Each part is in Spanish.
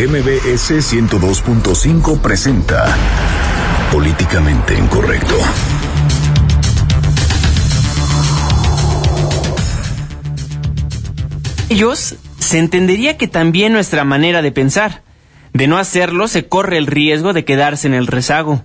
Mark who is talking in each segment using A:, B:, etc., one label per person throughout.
A: MBS 102.5 presenta Políticamente Incorrecto.
B: Ellos se entendería que también nuestra manera de pensar. De no hacerlo se corre el riesgo de quedarse en el rezago.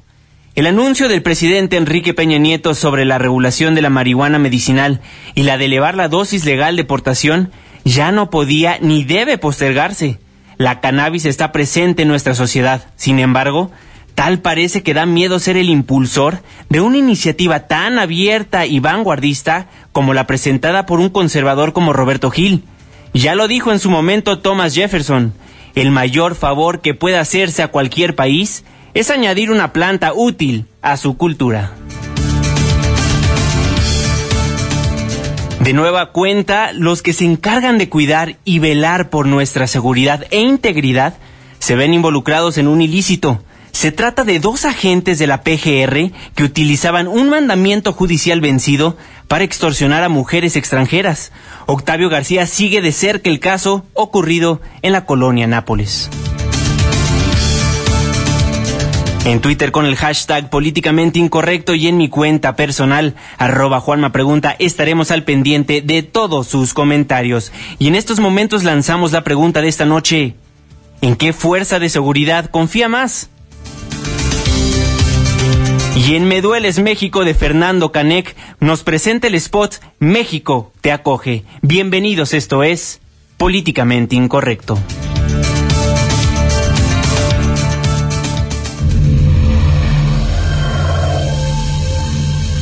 B: El anuncio del presidente Enrique Peña Nieto sobre la regulación de la marihuana medicinal y la de elevar la dosis legal de portación ya no podía ni debe postergarse. La cannabis está presente en nuestra sociedad. Sin embargo, tal parece que da miedo ser el impulsor de una iniciativa tan abierta y vanguardista como la presentada por un conservador como Roberto Gil. Ya lo dijo en su momento Thomas Jefferson, el mayor favor que puede hacerse a cualquier país es añadir una planta útil a su cultura. De nueva cuenta, los que se encargan de cuidar y velar por nuestra seguridad e integridad se ven involucrados en un ilícito. Se trata de dos agentes de la PGR que utilizaban un mandamiento judicial vencido para extorsionar a mujeres extranjeras. Octavio García sigue de cerca el caso ocurrido en la colonia Nápoles. En Twitter con el hashtag políticamente incorrecto y en mi cuenta personal, arroba Juanma Pregunta, estaremos al pendiente de todos sus comentarios. Y en estos momentos lanzamos la pregunta de esta noche. ¿En qué fuerza de seguridad confía más? Y en Me Dueles México de Fernando Canec nos presenta el spot México te acoge. Bienvenidos, esto es Políticamente Incorrecto.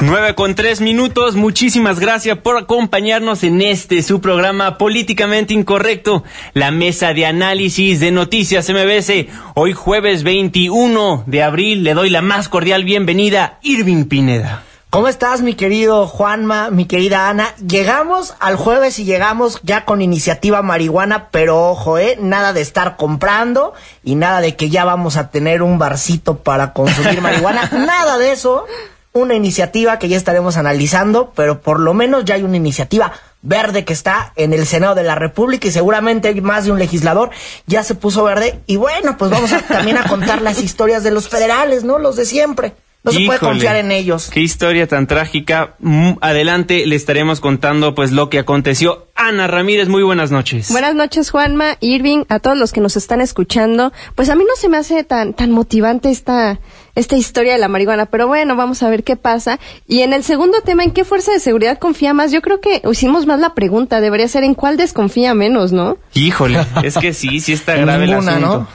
B: 9 con 3 minutos. Muchísimas gracias por acompañarnos en este su programa Políticamente Incorrecto, la mesa de análisis de noticias MBS. Hoy jueves 21 de abril le doy la más cordial bienvenida, Irving Pineda.
C: ¿Cómo estás, mi querido Juanma, mi querida Ana? Llegamos al jueves y llegamos ya con iniciativa marihuana, pero ojo, ¿eh? Nada de estar comprando y nada de que ya vamos a tener un barcito para consumir marihuana. nada de eso una iniciativa que ya estaremos analizando, pero por lo menos ya hay una iniciativa verde que está en el Senado de la República y seguramente hay más de un legislador ya se puso verde y bueno, pues vamos a, también a contar las historias de los federales, ¿no? Los de siempre. No se puede confiar en ellos.
B: Qué historia tan trágica. Mm, adelante le estaremos contando pues lo que aconteció. Ana Ramírez, muy buenas noches.
D: Buenas noches, Juanma, Irving, a todos los que nos están escuchando. Pues a mí no se me hace tan tan motivante esta esta historia de la marihuana, pero bueno, vamos a ver qué pasa. Y en el segundo tema, ¿en qué fuerza de seguridad confía más? Yo creo que hicimos más la pregunta, debería ser en cuál desconfía menos, ¿no?
B: Híjole, es que sí, sí está grave el asunto. ¿no?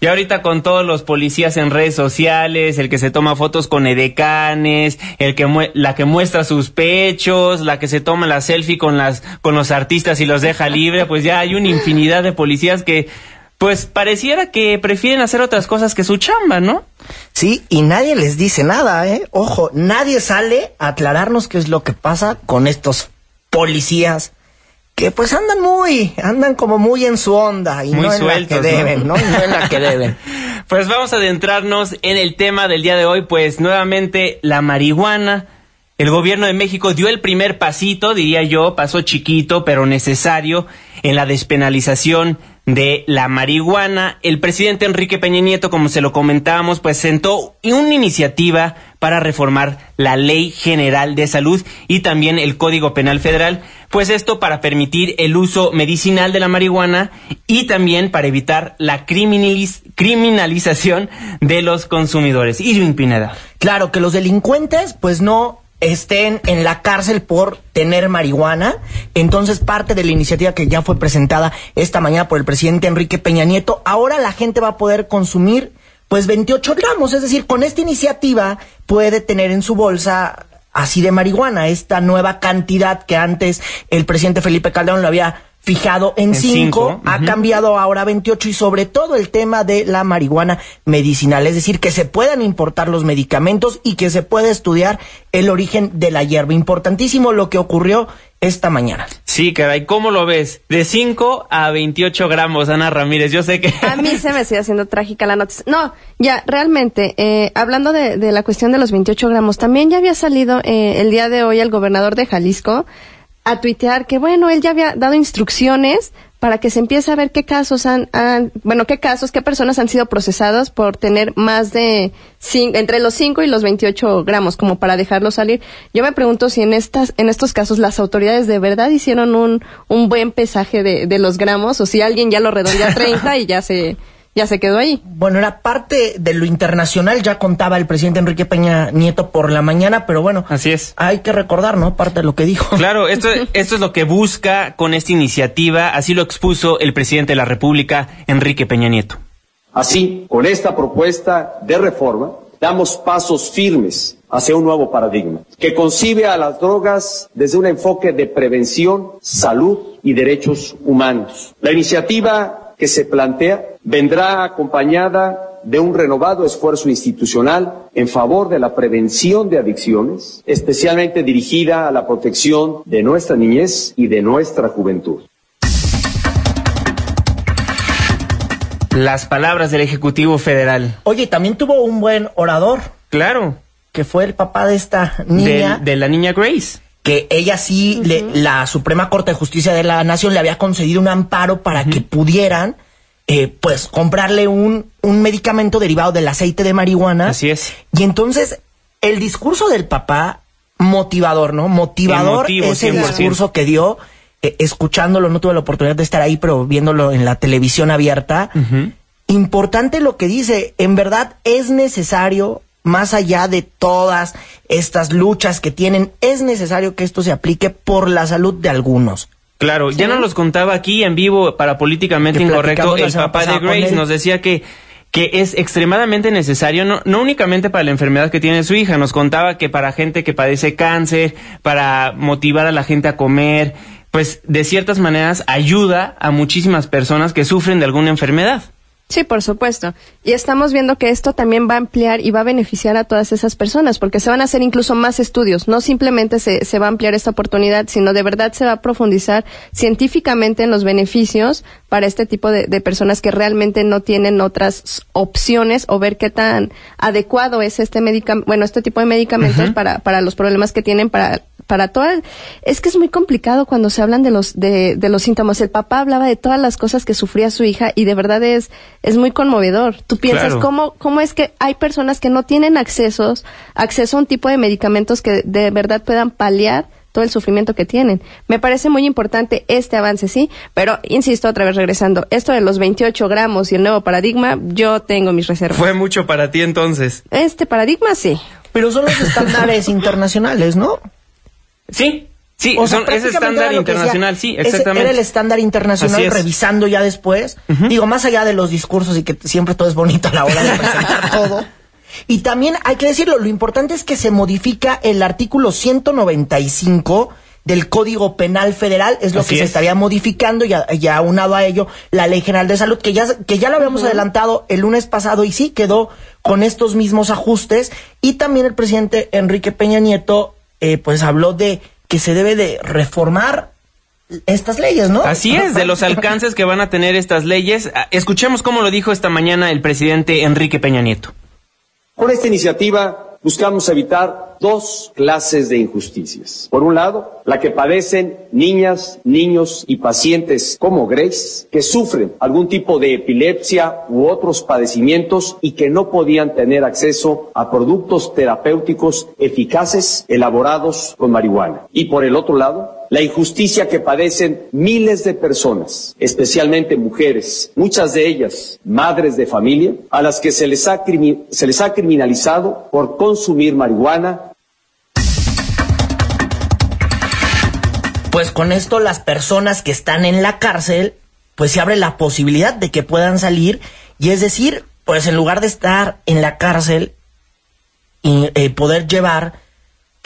B: Y ahorita con todos los policías en redes sociales, el que se toma fotos con edecanes, el que la que muestra sus pechos, la que se toma la selfie con las con los artistas y los deja libre, pues ya hay una infinidad de policías que pues pareciera que prefieren hacer otras cosas que su chamba, ¿no?
C: Sí, y nadie les dice nada, ¿eh? Ojo, nadie sale a aclararnos qué es lo que pasa con estos policías que pues andan muy, andan como muy en su onda y no en la que deben, ¿no? ¿no? en la que deben.
B: pues vamos a adentrarnos en el tema del día de hoy, pues nuevamente la marihuana. El gobierno de México dio el primer pasito, diría yo, paso chiquito pero necesario en la despenalización de la marihuana. El presidente Enrique Peña Nieto, como se lo comentábamos, pues sentó una iniciativa para reformar la Ley General de Salud y también el Código Penal Federal, pues esto para permitir el uso medicinal de la marihuana y también para evitar la criminalización de los consumidores. Irving Pineda.
C: Claro, que los delincuentes pues no estén en la cárcel por tener marihuana. Entonces, parte de la iniciativa que ya fue presentada esta mañana por el presidente Enrique Peña Nieto, ahora la gente va a poder consumir pues 28 gramos, es decir, con esta iniciativa puede tener en su bolsa así de marihuana, esta nueva cantidad que antes el presidente Felipe Calderón lo había fijado en
B: En
C: 5,
B: cinco,
C: ha cambiado ahora a 28 y sobre todo el tema de la marihuana medicinal, es decir, que se puedan importar los medicamentos y que se pueda estudiar el origen de la hierba. Importantísimo lo que ocurrió esta mañana.
B: Sí, caray, ¿cómo lo ves? De 5 a 28 gramos, Ana Ramírez. Yo sé que...
D: A mí se me sigue haciendo trágica la noticia. No, ya, realmente, eh, hablando de, de la cuestión de los 28 gramos, también ya había salido eh, el día de hoy el gobernador de Jalisco a tuitear que, bueno, él ya había dado instrucciones para que se empiece a ver qué casos han, bueno, qué casos, qué personas han sido procesados por tener más de, entre los 5 y los 28 gramos, como para dejarlo salir. Yo me pregunto si en estas, en estos casos las autoridades de verdad hicieron un, un buen pesaje de, de los gramos, o si alguien ya lo redondeó a 30 y ya se, ya se quedó ahí.
C: Bueno, era parte de lo internacional, ya contaba el presidente Enrique Peña Nieto por la mañana, pero bueno,
B: Así es.
C: hay que recordar, ¿no? Parte de lo que dijo.
B: Claro, esto, esto es lo que busca con esta iniciativa, así lo expuso el presidente de la República, Enrique Peña Nieto.
E: Así, con esta propuesta de reforma, damos pasos firmes hacia un nuevo paradigma que concibe a las drogas desde un enfoque de prevención, salud y derechos humanos. La iniciativa que se plantea vendrá acompañada de un renovado esfuerzo institucional en favor de la prevención de adicciones, especialmente dirigida a la protección de nuestra niñez y de nuestra juventud.
B: Las palabras del Ejecutivo Federal.
C: Oye, también tuvo un buen orador,
B: Claro,
C: que fue el papá de esta niña.
B: de, la niña Grace.
C: que ella sí, le- la Suprema Corte de Justicia de la Nación le había concedido un amparo para que pudieran, eh, pues, comprarle un, un medicamento derivado del aceite de marihuana.
B: Así es.
C: Y entonces, el discurso del papá, motivador, ¿no? Motivador
B: Emotivo,
C: ese
B: 100%.
C: discurso que dio, eh, escuchándolo, no tuve la oportunidad de estar ahí, pero viéndolo en la televisión abierta. Importante lo que dice, en verdad es necesario, más allá de todas estas luchas que tienen, es necesario que esto se aplique por la salud de algunos.
B: Claro, ya nos los contaba aquí en vivo para políticamente incorrecto el papá de Grace nos decía que que es extremadamente necesario, no, no únicamente para la enfermedad que tiene su hija, nos contaba que para gente que padece cáncer, para motivar a la gente a comer, pues de ciertas maneras ayuda a muchísimas personas que sufren de alguna enfermedad.
D: Sí, por supuesto. Y estamos viendo que esto también va a ampliar y va a beneficiar a todas esas personas, porque se van a hacer incluso más estudios. No simplemente se, se va a ampliar esta oportunidad, sino de verdad se va a profundizar científicamente en los beneficios para este tipo de, de personas que realmente no tienen otras opciones o ver qué tan adecuado es este medicamento, bueno, este tipo de medicamentos para, para los problemas que tienen para para todas es que es muy complicado cuando se hablan de los de, de los síntomas el papá hablaba de todas las cosas que sufría su hija y de verdad es es muy conmovedor tú piensas
B: Claro.
D: cómo cómo es que hay personas que no tienen accesos acceso a un tipo de medicamentos que de verdad puedan paliar todo el sufrimiento que tienen. Me parece muy importante este avance, sí, pero insisto otra vez regresando, esto de los 28 gramos y el nuevo paradigma, yo tengo mis reservas.
B: Fue mucho para ti entonces.
D: Este paradigma sí.
C: Pero son los estándares internacionales, ¿no?
B: Sí, sí,
C: O sea,
B: son, es estándar internacional,
C: decía.
B: sí,
C: Ese
B: exactamente.
C: Era el estándar internacional
B: es.
C: revisando ya después. Digo, más allá de los discursos y que siempre todo es bonito a la hora de presentar todo. Y también hay que decirlo, lo importante es que se modifica el artículo 195 del Código Penal Federal, es lo
B: Así
C: que se
B: es.
C: estaría modificando y, a- y aunado a ello la Ley General de Salud, que ya, que ya lo habíamos adelantado el lunes pasado y sí quedó con estos mismos ajustes. Y también el presidente Enrique Peña Nieto, eh, pues habló de que se debe de reformar estas leyes, ¿no?
B: Así es, de los alcances que van a tener estas leyes. Ah, Escuchemos cómo lo dijo esta mañana el presidente Enrique Peña Nieto.
E: Con esta iniciativa buscamos evitar dos clases de injusticias. Por un lado, la que padecen niñas, niños y pacientes como Grace, que sufren algún tipo de epilepsia u otros padecimientos y que no podían tener acceso a productos terapéuticos eficaces elaborados con marihuana. Y por el otro lado, la injusticia que padecen miles de personas, especialmente mujeres, muchas de ellas madres de familia, a las que se les ha, criminalizado por consumir marihuana.
C: Pues con esto las personas que están en la cárcel, pues se abre la posibilidad de que puedan salir y es decir, pues en lugar de estar en la cárcel y eh, poder llevar,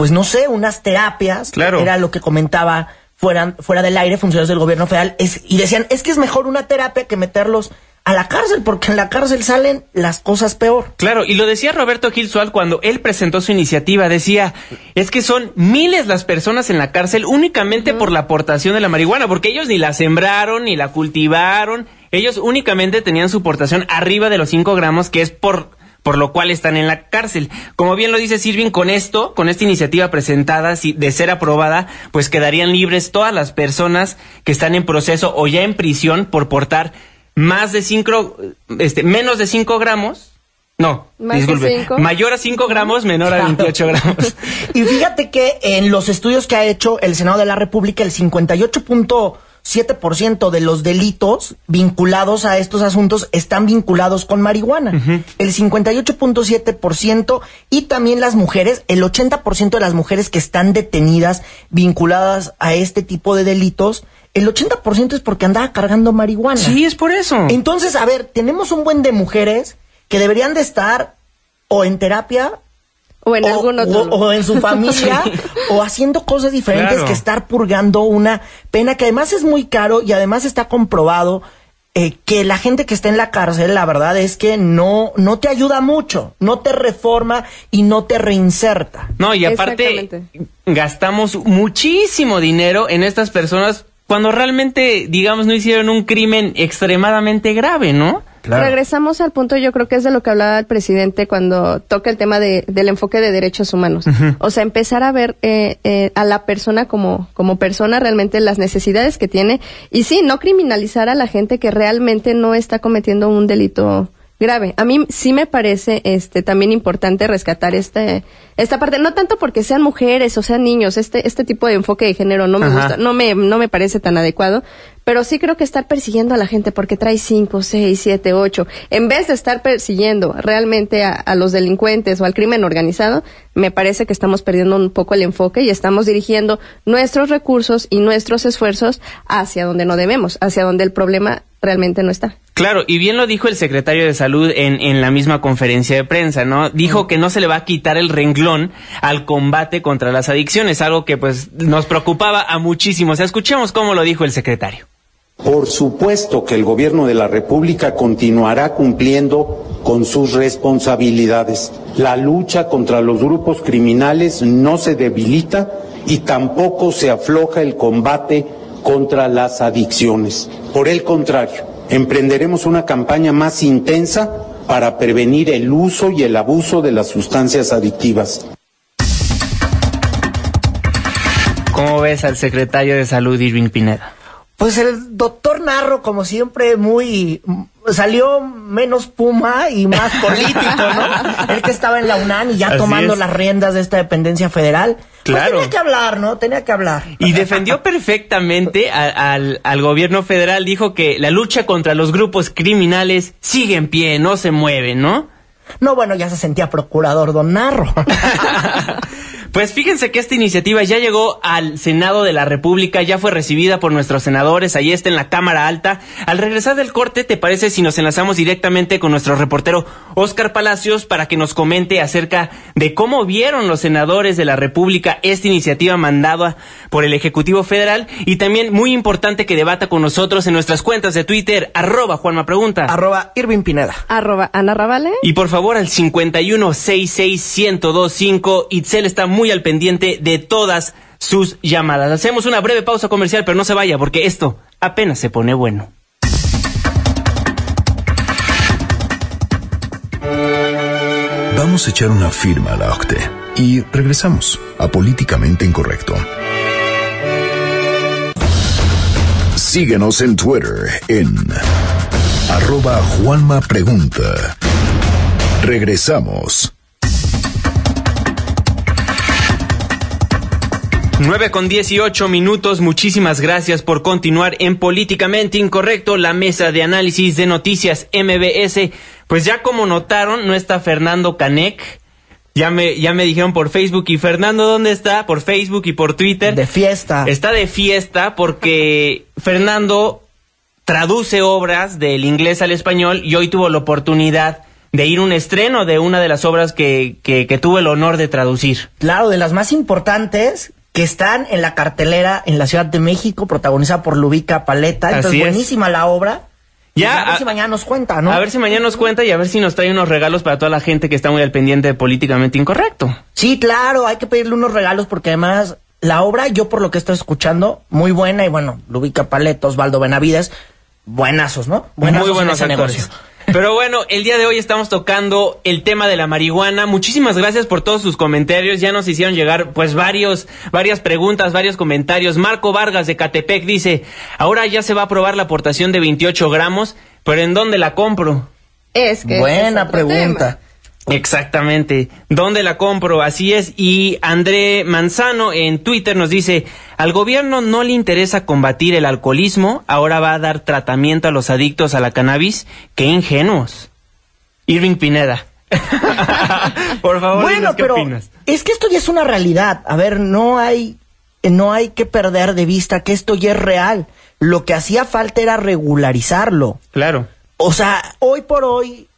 C: pues no sé, unas terapias,
B: Claro.
C: era lo que comentaba fuera, fuera del aire, funcionarios del gobierno federal, es, y decían, es que es mejor una terapia que meterlos a la cárcel, porque en la cárcel salen las cosas peor.
B: Claro, y lo decía Roberto Gil Sual cuando él presentó su iniciativa, decía, es que son miles las personas en la cárcel únicamente por la aportación de la marihuana, porque ellos ni la sembraron, ni la cultivaron, ellos únicamente tenían su aportación arriba de los 5 gramos, que es por por lo cual están en la cárcel. Como bien lo dice Sirvin, con esto, con esta iniciativa presentada, si de ser aprobada, pues quedarían libres todas las personas que están en proceso o ya en prisión por portar más de 5, este, menos de 5 gramos. No, disculpe,
D: cinco.
B: mayor a 5 gramos, menor a
C: Claro.
B: 28 gramos.
C: Y fíjate que en los estudios que ha hecho el Senado de la República, el 58.7% de los delitos vinculados a estos asuntos están vinculados con marihuana. El 58.7% y también las mujeres, el 80% de las mujeres que están detenidas vinculadas a este tipo de delitos, el 80% es porque andaba cargando marihuana.
B: Sí, es por eso.
C: Entonces, a ver, tenemos un buen de mujeres que deberían de estar o en terapia
D: O en
C: o,
D: algún otro.
C: o- o en su familia o haciendo cosas diferentes
B: Claro.
C: que estar purgando una pena que además es muy caro y además está comprobado eh, que la gente que está en la cárcel, la verdad es que no, no te ayuda mucho, no te reforma y no te reinserta.
B: No, y aparte gastamos muchísimo dinero en estas personas cuando realmente, digamos, no hicieron un crimen extremadamente grave, ¿no?
D: Regresamos al punto, yo creo que es de lo que hablaba el presidente cuando toca el tema de, del enfoque de derechos humanos. O sea, empezar a ver eh, eh, a la persona como, como persona realmente las necesidades que tiene y sí, no criminalizar a la gente que realmente no está cometiendo un delito grave. A mí sí me parece este también importante rescatar este esta parte, no tanto porque sean mujeres o sean niños, este este tipo de enfoque de género no me
B: Ajá.
D: gusta, no me no me parece tan adecuado, pero sí creo que estar persiguiendo a la gente porque trae cinco, seis, siete, ocho, en vez de estar persiguiendo realmente a, a los delincuentes o al crimen organizado, me parece que estamos perdiendo un poco el enfoque y estamos dirigiendo nuestros recursos y nuestros esfuerzos hacia donde no debemos, hacia donde el problema realmente no está.
B: Claro, y bien lo dijo el secretario de Salud en, en la misma conferencia de prensa, ¿no? Dijo que no se le va a quitar el renglón al combate contra las adicciones, algo que pues nos preocupaba a muchísimos. Escuchemos cómo lo dijo el secretario.
F: Por supuesto que el gobierno de la República continuará cumpliendo con sus responsabilidades. La lucha contra los grupos criminales no se debilita y tampoco se afloja el combate contra las adicciones. Por el contrario, emprenderemos una campaña más intensa para prevenir el uso y el abuso de las sustancias adictivas.
B: ¿Cómo ves al secretario de Salud, Irving Pineda?
C: Pues el doctor Narro, como siempre, muy salió menos puma y más político, ¿no? Él que estaba en la UNAM y ya
B: Así
C: tomando
B: es.
C: las riendas de esta dependencia federal. Pues
B: Claro.
C: tenía que hablar, ¿no? Tenía que hablar.
B: Y defendió perfectamente a- al, al gobierno federal, dijo que la lucha contra los grupos criminales sigue en pie, no se mueve, ¿no?
C: No, bueno, ya se sentía procurador don Narro.
B: Pues fíjense que esta iniciativa ya llegó al Senado de la República, ya fue recibida por nuestros senadores, ahí está en la Cámara Alta. Al regresar del corte, ¿te parece si nos enlazamos directamente con nuestro reportero Oscar Palacios para que nos comente acerca de cómo vieron los senadores de la República esta iniciativa mandada por el Ejecutivo Federal? Y también muy importante que debata con nosotros en nuestras cuentas de Twitter, arroba Juanma Pregunta.
C: Arroba Irving Pineda.
D: Arroba Ana Ravale.
B: Y por favor al 5166125, Itzel está muy al pendiente de todas sus llamadas. Hacemos una breve pausa comercial, pero no se vaya porque esto apenas se pone bueno.
A: Vamos a echar una firma a la OCTE y regresamos a Políticamente Incorrecto. Síguenos en Twitter en arroba Juanma Pregunta. Regresamos.
B: 9 con 18 minutos, muchísimas gracias por continuar en Políticamente Incorrecto, la mesa de análisis de noticias MBS. Pues ya como notaron, no está Fernando Canek. Ya me, ya me dijeron por Facebook. ¿Y Fernando dónde está? Por Facebook y por Twitter.
C: De fiesta.
B: Está de fiesta porque Fernando traduce obras del inglés al español y hoy tuvo la oportunidad de ir a un estreno de una de las obras que, que, que tuve el honor de traducir.
C: Claro, de las más importantes que están en la cartelera en la Ciudad de México, protagonizada por Lubica Paleta. Entonces,
B: es.
C: buenísima la obra.
B: Ya,
C: Y a ver
B: a-
C: si mañana nos cuenta, ¿no?
B: A ver si mañana nos cuenta y a ver si nos trae unos regalos para toda la gente que está muy al pendiente de políticamente incorrecto.
C: Sí, claro, hay que pedirle unos regalos porque además la obra, yo por lo que estoy escuchando, muy buena y bueno, Lubica Paleta, Osvaldo Benavides, buenazos, ¿no? Buenazos
B: muy
C: en
B: buenos
C: ese
B: actores.
C: negocio.
B: Pero bueno, el día de hoy estamos tocando el tema de la marihuana. Muchísimas gracias por todos sus comentarios. Ya nos hicieron llegar pues varios, varias preguntas, varios comentarios. Marco Vargas de Catepec dice, ahora ya se va a aprobar la aportación de 28 gramos, pero ¿en dónde la compro?
D: Es que es
C: Buena pregunta.
B: Exactamente. ¿Dónde la compro? Así es. Y André Manzano en Twitter nos dice, al gobierno no le interesa combatir el alcoholismo, ahora va a dar tratamiento a los adictos a la cannabis. ¡Qué ingenuos! Irving Pineda. Por favor,
C: Bueno,
B: dinos qué
C: pero
B: opinas.
C: es que esto ya es una realidad. A ver, no hay, no hay que perder de vista que esto ya es real. Lo que hacía falta era regularizarlo.
B: Claro.
C: O sea, hoy por hoy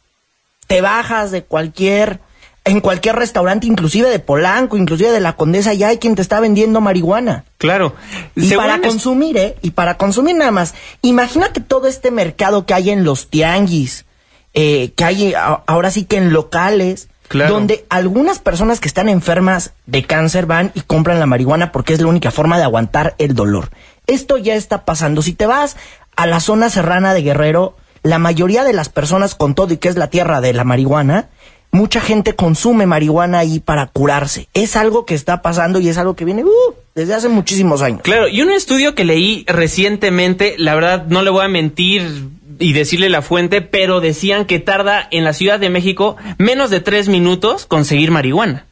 C: te bajas de cualquier, en cualquier restaurante, inclusive de Polanco, inclusive de la Condesa, ya hay quien te está vendiendo marihuana.
B: Claro.
C: Y
B: Según
C: para
B: es-
C: consumir, ¿eh? Y para consumir nada más. Imagínate todo este mercado que hay en los tianguis, eh, que hay a- ahora sí que en locales,
B: Claro.
C: donde algunas personas que están enfermas de cáncer van y compran la marihuana porque es la única forma de aguantar el dolor. Esto ya está pasando. Si te vas a la zona serrana de Guerrero, la mayoría de las personas con todo y que es la tierra de la marihuana, mucha gente consume marihuana ahí para curarse. Es algo que está pasando y es algo que viene uh, desde hace muchísimos años.
B: Claro, y un estudio que leí recientemente, la verdad no le voy a mentir y decirle la fuente, pero decían que tarda en la Ciudad de México menos de tres minutos conseguir marihuana.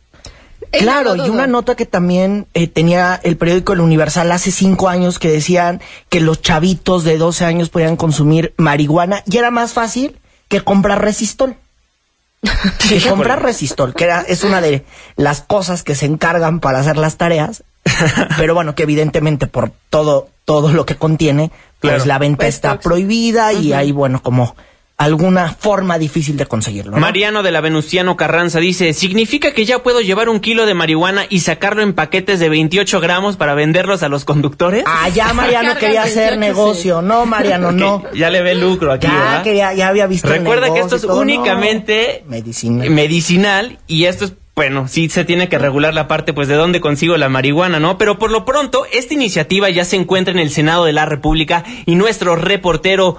C: Claro,
D: no
C: y una nota que también eh, tenía el periódico El Universal hace cinco años que decían que los chavitos de 12 años podían consumir marihuana y era más fácil que comprar resistol. que comprar resistol, que era, es una de las cosas que se encargan para hacer las tareas, pero bueno, que evidentemente por todo, todo lo que contiene, pues
B: Claro.
C: la venta
D: Pues,
C: está prohibida y hay, bueno, como alguna forma difícil de conseguirlo. ¿no?
B: Mariano de la Venustiano Carranza dice, ¿significa que ya puedo llevar un kilo de marihuana y sacarlo en paquetes de 28 gramos para venderlos a los conductores?
C: Ah, ya Mariano quería
D: 28,
C: hacer negocio. No, Mariano, no.
B: Ya le ve lucro aquí,
C: Ya,
B: ¿verdad?
C: que ya, ya había visto el
B: Recuerda que esto es
C: todo,
B: únicamente
C: no. Medicina.
B: medicinal y esto es bueno, sí se tiene que regular la parte pues de dónde consigo la marihuana, ¿no? Pero por lo pronto esta iniciativa ya se encuentra en el Senado de la República y nuestro reportero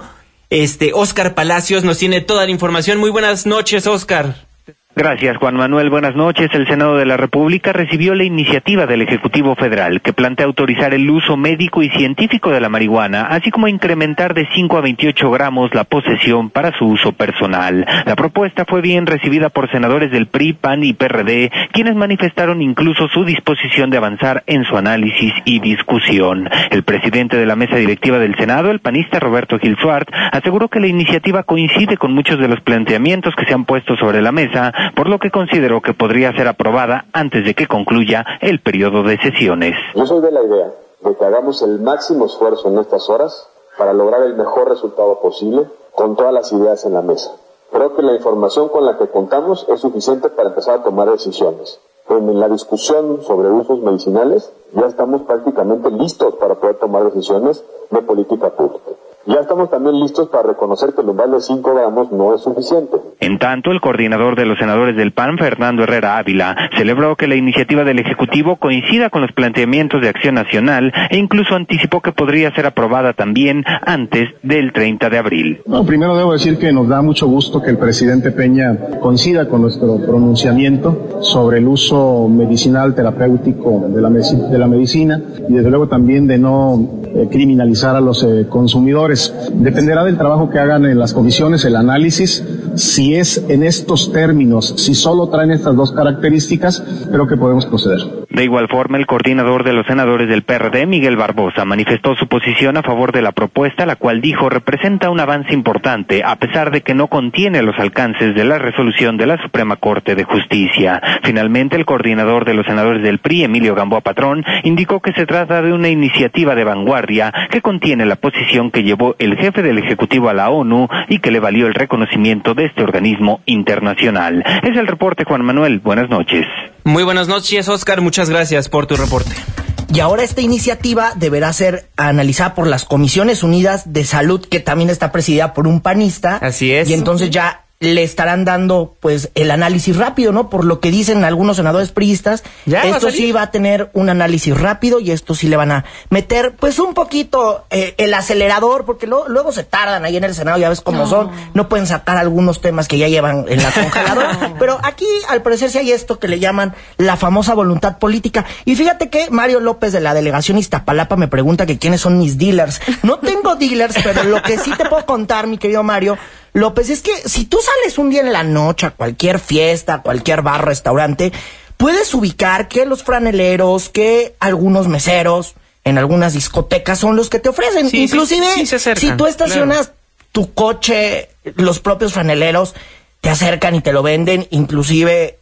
B: este Oscar Palacios nos tiene toda la información. Muy buenas noches, Oscar.
G: Gracias, Juan Manuel. Buenas noches. El Senado de la República recibió la iniciativa del Ejecutivo Federal que plantea autorizar el uso médico y científico de la marihuana, así como incrementar de 5 a 28 gramos la posesión para su uso personal. La propuesta fue bien recibida por senadores del PRI, PAN y PRD, quienes manifestaron incluso su disposición de avanzar en su análisis y discusión. El presidente de la mesa directiva del Senado, el panista Roberto Gil Suart, aseguró que la iniciativa coincide con muchos de los planteamientos que se han puesto sobre la mesa, por lo que consideró que podría ser aprobada antes de que concluya el periodo de sesiones.
H: Yo soy de la idea de que hagamos el máximo esfuerzo en estas horas para lograr el mejor resultado posible con todas las ideas en la mesa. Creo que la información con la que contamos es suficiente para empezar a tomar decisiones. En la discusión sobre usos medicinales ya estamos prácticamente listos para poder tomar decisiones de política pública. Ya estamos también listos para reconocer que el umbral de 5 gramos no es suficiente.
G: En tanto, el coordinador de los senadores del PAN, Fernando Herrera Ávila, celebró que la iniciativa del Ejecutivo coincida con los planteamientos de Acción Nacional e incluso anticipó que podría ser aprobada también antes del 30 de abril.
I: No, primero debo decir que nos da mucho gusto que el presidente Peña coincida con nuestro pronunciamiento sobre el uso medicinal terapéutico de la, de la medicina y desde luego también de no eh, criminalizar a los eh, consumidores. Dependerá del trabajo que hagan en las comisiones, el análisis, si es en estos términos, si solo traen estas dos características, creo que podemos proceder.
G: De igual forma, el coordinador de los senadores del PRD, Miguel Barbosa, manifestó su posición a favor de la propuesta, la cual dijo representa un avance importante, a pesar de que no contiene los alcances de la resolución de la Suprema Corte de Justicia. Finalmente, el coordinador de los senadores del PRI, Emilio Gamboa Patrón, indicó que se trata de una iniciativa de vanguardia que contiene la posición que llevó el jefe del Ejecutivo a la ONU y que le valió el reconocimiento de este organismo internacional. Es el reporte, Juan Manuel. Buenas noches.
B: Muy buenas noches, Oscar. Muchas gracias por tu reporte.
C: Y ahora esta iniciativa deberá ser analizada por las Comisiones Unidas de Salud, que también está presidida por un panista.
B: Así es.
C: Y entonces ya le estarán dando pues el análisis rápido, ¿no? Por lo que dicen algunos senadores priistas,
B: Ya,
C: esto sí va a tener un análisis rápido y esto sí le van a meter pues un poquito eh, el acelerador, porque lo- luego se tardan ahí en el Senado, ya ves cómo son, no pueden sacar algunos temas que ya llevan en la congeladora, pero aquí al parecer sí hay esto que le llaman la famosa voluntad política. Y fíjate que Mario López de la delegación Iztapalapa me pregunta que quiénes son mis dealers. No tengo dealers, pero lo que sí te puedo contar, mi querido Mario, López, es que si tú sales un día en la noche a cualquier fiesta, a cualquier bar, restaurante, puedes ubicar que los franeleros, que algunos meseros en algunas discotecas son los que te ofrecen.
B: Sí,
C: Inclusive,
B: sí se acercan,
C: si tú estacionas
B: claro.
C: tu coche, los propios franeleros te acercan y te lo venden, inclusive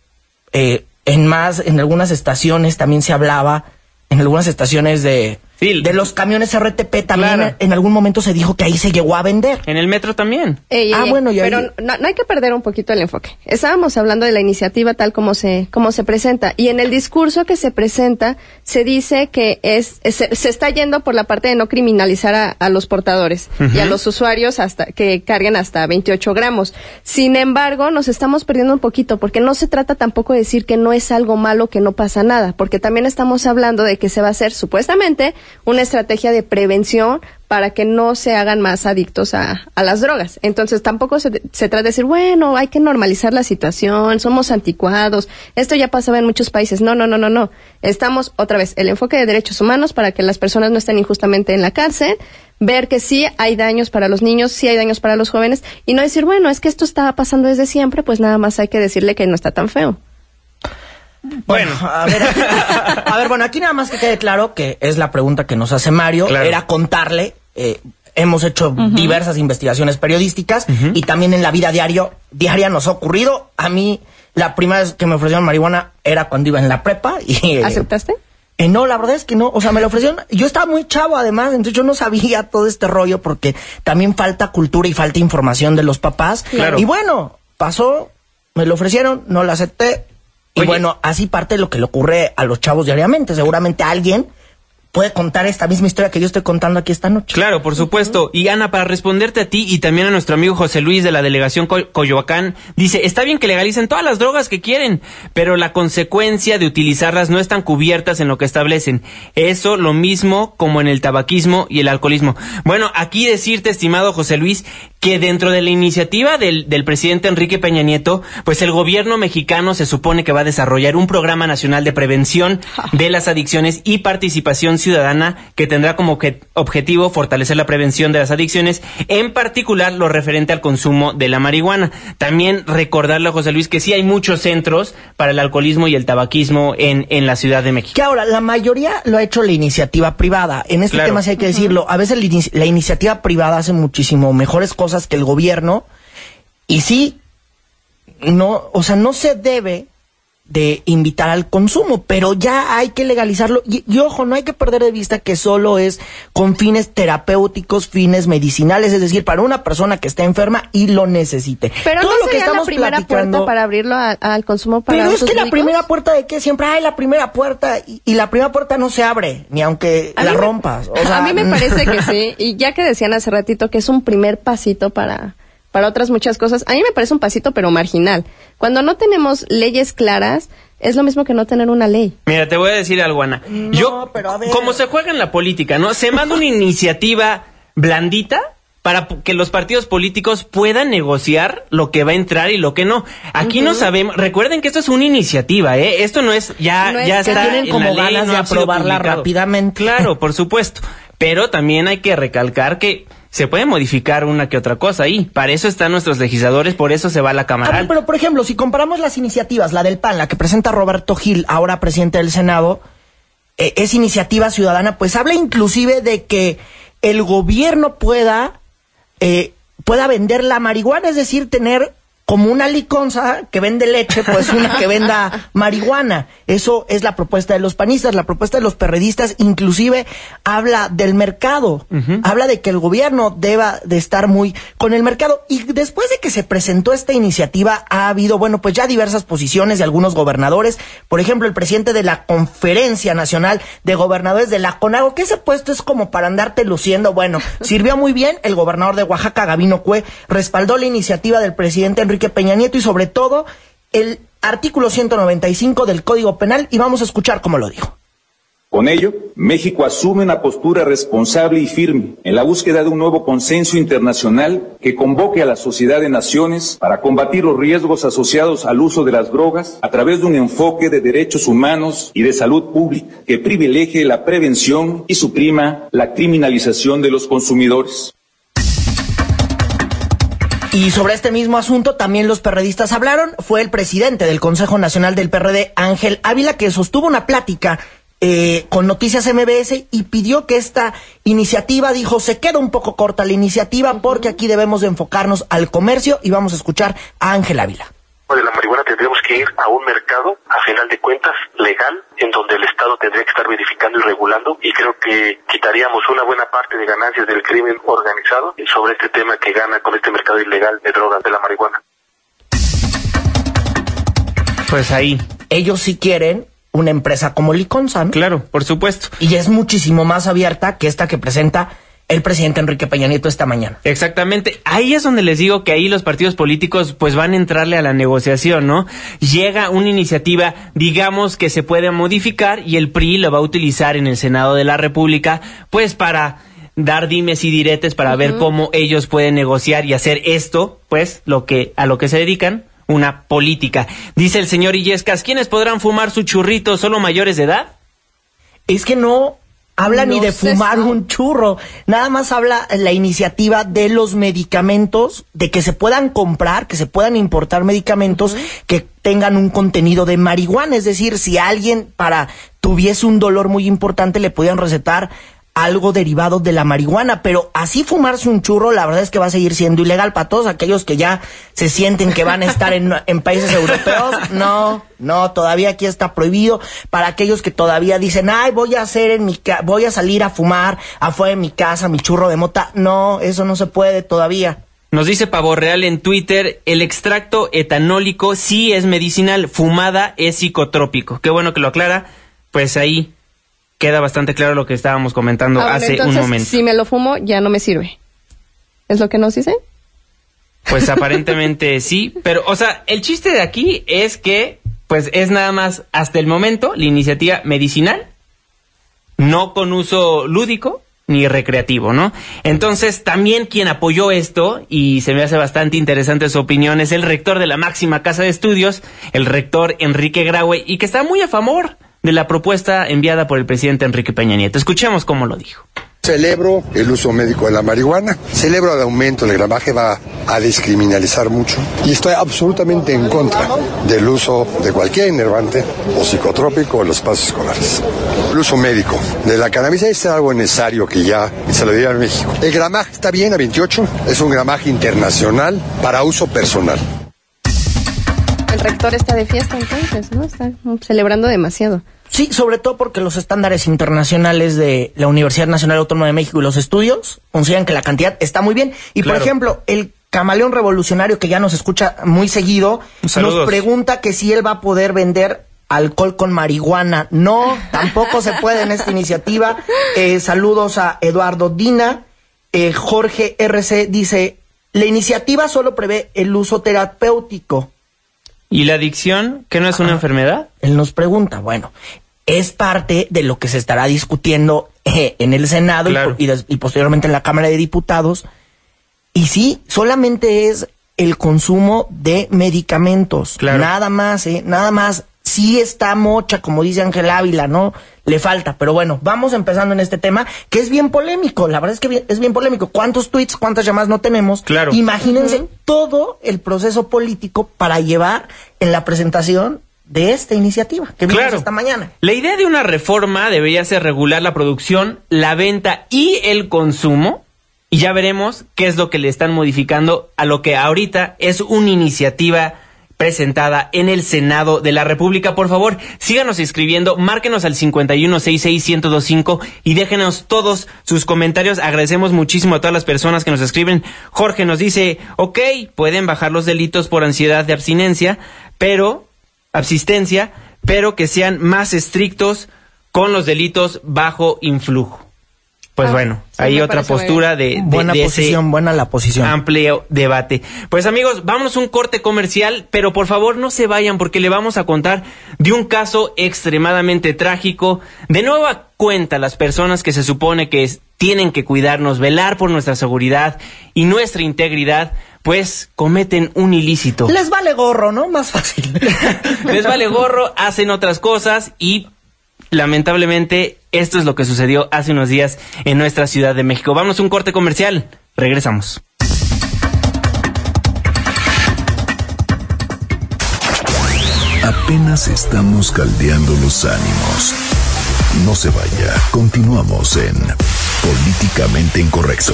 C: eh, en más, en algunas estaciones también se hablaba, en algunas estaciones de, De los camiones RTP también
B: Claro.
C: en algún momento se dijo que ahí se llegó a vender.
B: En el metro también.
D: Ey, ey,
C: Ah, bueno, y ahí-
D: pero no, no hay que perder un poquito el enfoque. Estábamos hablando de la iniciativa tal como se como se presenta y en el discurso que se presenta se dice que es, es- se, se está yendo por la parte de no criminalizar a, a los portadores y a los usuarios hasta que carguen hasta 28 gramos. Sin embargo, nos estamos perdiendo un poquito porque no se trata tampoco de decir que no es algo malo que no pasa nada, porque también estamos hablando de que se va a hacer supuestamente una estrategia de prevención para que no se hagan más adictos a, las drogas. Entonces tampoco se, se trata de decir, bueno, hay que normalizar la situación, somos anticuados, esto ya pasaba en muchos países. No, no, no, no, no. Estamos otra vez, el enfoque de derechos humanos para que las personas no estén injustamente en la cárcel, ver que sí hay daños para los niños, sí hay daños para los jóvenes, y no decir, bueno, es que esto estaba pasando desde siempre, pues nada más hay que decirle que no está tan feo.
C: Bueno, a ver, a ver, bueno, aquí nada más que quede claro que es la pregunta que nos hace Mario,
B: Claro.
C: era contarle, eh, hemos hecho diversas investigaciones periodísticas y también en la vida diario, diaria nos ha ocurrido, a mí la primera vez que me ofrecieron marihuana era cuando iba en la prepa y... eh,
D: ¿Aceptaste?
C: eh, no, la verdad es que no, o sea, me lo ofrecieron, yo estaba muy chavo además, entonces yo no sabía todo este rollo porque también falta cultura y falta información de los papás.
B: Claro.
C: Y bueno, pasó, me lo ofrecieron, no lo acepté. Y
B: Oye.
C: bueno, así parte lo que le ocurre a los chavos diariamente. Seguramente alguien puede contar esta misma historia que yo estoy contando aquí esta noche.
B: Claro, por supuesto. Y Ana, para responderte a ti y también a nuestro amigo José Luis de la delegación Co- Coyoacán, dice, está bien que legalicen todas las drogas que quieren, pero la consecuencia de utilizarlas no están cubiertas en lo que establecen. Eso lo mismo como en el tabaquismo y el alcoholismo. Bueno, aquí decirte, estimado José Luis, que dentro de la iniciativa del, del presidente Enrique Peña Nieto, pues el gobierno mexicano se supone que va a desarrollar un programa nacional de prevención de las adicciones y participación ciudadana que tendrá como que objetivo fortalecer la prevención de las adicciones, en particular lo referente al consumo de la marihuana. También recordarle a José Luis que sí hay muchos centros para el alcoholismo y el tabaquismo en, en la Ciudad de México.
C: Que ahora, la mayoría lo ha hecho la iniciativa privada. En este
B: Claro.
C: tema sí hay que decirlo. A veces la iniciativa privada hace muchísimo mejores cosas que el gobierno. Y sí, no, o sea, no se debe de invitar al consumo, pero ya hay que legalizarlo. Y, y ojo, no hay que perder de vista que solo es con fines terapéuticos, fines medicinales, es decir, para una persona que está enferma y lo necesite.
D: Pero
C: Todo
D: no
C: lo que
D: sería la
C: estamos
D: primera puerta para abrirlo a- al consumo para
C: pero es que la primera puerta de qué siempre hay la primera puerta y, y la primera puerta no se abre ni aunque
D: A
C: la
D: me-
C: rompas. O sea,
D: a mí me parece que sí. Y ya que decían hace ratito que es un primer pasito para, para otras muchas cosas, a mí me parece un pasito pero marginal. Cuando no tenemos leyes claras, es lo mismo que no tener una ley.
B: Mira, te voy a decir algo, Ana.
C: No,
B: Yo,
C: pero a ver.
B: como se juega en la política, ¿no? Se manda una iniciativa blandita para que los partidos políticos puedan negociar lo que va a entrar y lo que no. Aquí no sabemos. Recuerden que esto es una iniciativa, ¿eh? Esto no es ya
D: No es
B: ya
D: que
B: está
C: tienen
B: en
C: como
B: la ley,
C: ganas
B: no
C: de aprobarla rápidamente.
B: Claro, por supuesto. Pero también hay que recalcar que se puede modificar una que otra cosa ahí. Para eso están nuestros legisladores, por eso se va a la Cámara.
C: pero por ejemplo, si comparamos las iniciativas, la del PAN, la que presenta Roberto Gil, ahora presidente del Senado, eh, es iniciativa ciudadana, pues habla inclusive de que el gobierno pueda, eh, pueda vender la marihuana, es decir, tener como una liconza que vende leche, pues una que venda marihuana. Eso es la propuesta de los panistas. La propuesta de los perredistas inclusive habla del mercado. Habla de que el gobierno deba de estar muy con el mercado. Y después de que se presentó esta iniciativa, ha habido, bueno, pues ya diversas posiciones de algunos gobernadores. Por ejemplo, el presidente de la Conferencia Nacional de Gobernadores de la CONAGO, que ese puesto es como para andarte luciendo. Bueno, sirvió muy bien. El gobernador de Oaxaca, Gavino Cue, respaldó la iniciativa del presidente Enrique Peña Nieto y sobre todo el artículo 195 del Código Penal y vamos a escuchar cómo lo dijo.
J: Con ello, México asume una postura responsable y firme en la búsqueda de un nuevo consenso internacional que convoque a la sociedad de naciones para combatir los riesgos asociados al uso de las drogas a través de un enfoque de derechos humanos y de salud pública que privilegie la prevención y suprima la criminalización de los consumidores.
C: Y sobre este mismo asunto también los perredistas hablaron. Fue el presidente del Consejo Nacional del PRD, Ángel Ávila, que sostuvo una plática eh, con Noticias MBS y pidió que esta iniciativa, dijo, se queda un poco corta la iniciativa porque aquí debemos de enfocarnos al comercio y vamos a escuchar a Ángel Ávila
K: de la marihuana tendríamos que ir a un mercado, a final de cuentas, legal, en donde el Estado tendría que estar verificando y regulando, y creo que quitaríamos una buena parte de ganancias del crimen organizado sobre este tema que gana con este mercado ilegal de drogas de la marihuana.
B: Pues ahí.
C: Ellos sí quieren una empresa como Liconza,
B: Claro, por supuesto.
C: Y es muchísimo más abierta que esta que presenta el presidente Enrique Peña Nieto esta mañana.
B: Exactamente. Ahí es donde les digo que ahí los partidos políticos pues van a entrarle a la negociación, ¿no? Llega una iniciativa, digamos que se puede modificar y el PRI lo va a utilizar en el Senado de la República pues para dar dimes y diretes para ver cómo ellos pueden negociar y hacer esto, pues lo que a lo que se dedican, una política. Dice el señor Illescas, ¿quiénes podrán fumar su churrito solo mayores de edad?
C: Es que no habla ni de fumar un churro, nada más habla la iniciativa de los medicamentos, de que se puedan comprar, que se puedan importar medicamentos que tengan un contenido de marihuana, es decir, si alguien para tuviese un dolor muy importante le podían recetar algo derivado de la marihuana, pero así fumarse un churro, la verdad es que va a seguir siendo ilegal para todos aquellos que ya se sienten que van a estar en, países europeos. No, no, todavía aquí está prohibido. Para aquellos que todavía dicen, ay, voy a hacer en mi voy a salir a fumar afuera de mi casa mi churro de mota. No, eso no se puede todavía.
B: Nos dice Pavo Real en Twitter, el extracto etanólico sí es medicinal, fumada es psicotrópico. Qué bueno que lo aclara. Pues ahí queda bastante claro lo que estábamos comentando
D: Ah, bueno,
B: hace
D: entonces,
B: un momento.
D: Si me lo fumo, ya no me sirve. ¿Es lo que nos dicen?
B: Pues aparentemente sí, pero o sea, el chiste de aquí es que pues es nada más hasta el momento la iniciativa medicinal, no con uso lúdico ni recreativo, ¿no? Entonces, también quien apoyó esto, y se me hace bastante interesante su opinión, es el rector de la máxima casa de estudios, el rector Enrique Graue, y que está muy a favor de la propuesta enviada por el presidente Enrique Peña Nieto. Escuchemos cómo lo dijo.
L: Celebro el uso médico de la marihuana, celebro el aumento del gramaje, va a descriminalizar mucho y estoy absolutamente en contra del uso de cualquier enervante o psicotrópico en los espacios escolares. El uso médico de la cannabis es algo necesario que ya se lo diría a México. El gramaje está bien a 28, es un gramaje internacional para uso personal.
D: El rector está de fiesta entonces, ¿no? Está celebrando demasiado.
C: Sí, sobre todo porque los estándares internacionales de la Universidad Nacional Autónoma de México y los estudios consideran que la cantidad está muy bien. Y por ejemplo, el camaleón revolucionario que ya nos escucha muy seguido,
B: Saludos.
C: nos pregunta que si él va a poder vender alcohol con marihuana. No, tampoco se puede en esta iniciativa. Eh, saludos a Eduardo Dina. Eh, Jorge RC dice, la iniciativa solo prevé el uso terapéutico.
B: ¿Y la adicción, que no es una enfermedad?
C: Él nos pregunta, bueno, es parte de lo que se estará discutiendo eh, en el Senado y
B: Claro.
C: po- y, des- y posteriormente en la Cámara de Diputados. Y sí, solamente es el consumo de medicamentos.
B: Claro.
C: Nada más, ¿eh? Nada más. Sí está mocha, como dice Ángel Ávila, ¿no? Le falta. Pero bueno, vamos empezando en este tema, que es bien polémico. La verdad es que bien- es bien polémico. ¿Cuántos tweets, cuántas llamadas no tenemos?
B: Claro.
C: Imagínense todo el proceso político para llevar en la presentación de esta iniciativa que vimos
B: Claro.
C: esta mañana.
B: La idea de una reforma debería ser regular la producción, la venta y el consumo y ya veremos qué es lo que le están modificando a lo que ahorita es una iniciativa presentada en el Senado de la República. Por favor, síganos escribiendo, márquenos al 5166125 y déjenos todos sus comentarios. Agradecemos muchísimo a todas las personas que nos escriben. Jorge nos dice, ok, pueden bajar los delitos por ansiedad de abstinencia, pero, absistencia, pero que sean más estrictos con los delitos bajo influjo. Pues
D: Ah,
B: bueno,
D: sí,
B: hay otra postura de, de-
C: buena
B: de ese
C: posición, buena la posición.
B: amplio debate. Pues amigos, vamos a un corte comercial, pero por favor no se vayan porque le vamos a contar de un caso extremadamente trágico. De nueva cuenta, las personas que se supone que es- tienen que cuidarnos, velar por nuestra seguridad y nuestra integridad, pues cometen un ilícito.
C: Les vale gorro, ¿no? Más fácil.
B: Les vale gorro, hacen otras cosas y lamentablemente esto es lo que sucedió hace unos días en nuestra Ciudad de México. Vamos a un corte comercial. Regresamos.
A: Apenas estamos caldeando los ánimos. No se vaya, continuamos en Políticamente Incorrecto.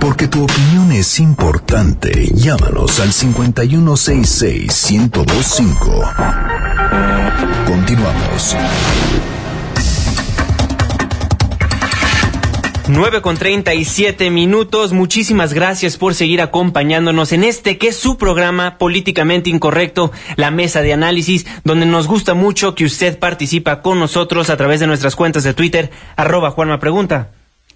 A: Porque tu opinión es importante, llámanos al 5166-1025. Continuamos.
B: 9 con 37 minutos. Muchísimas gracias por seguir acompañándonos en este que es su programa políticamente incorrecto, la mesa de análisis, donde nos gusta mucho que usted participa con nosotros a través de nuestras cuentas de Twitter, arroba Juanma Pregunta.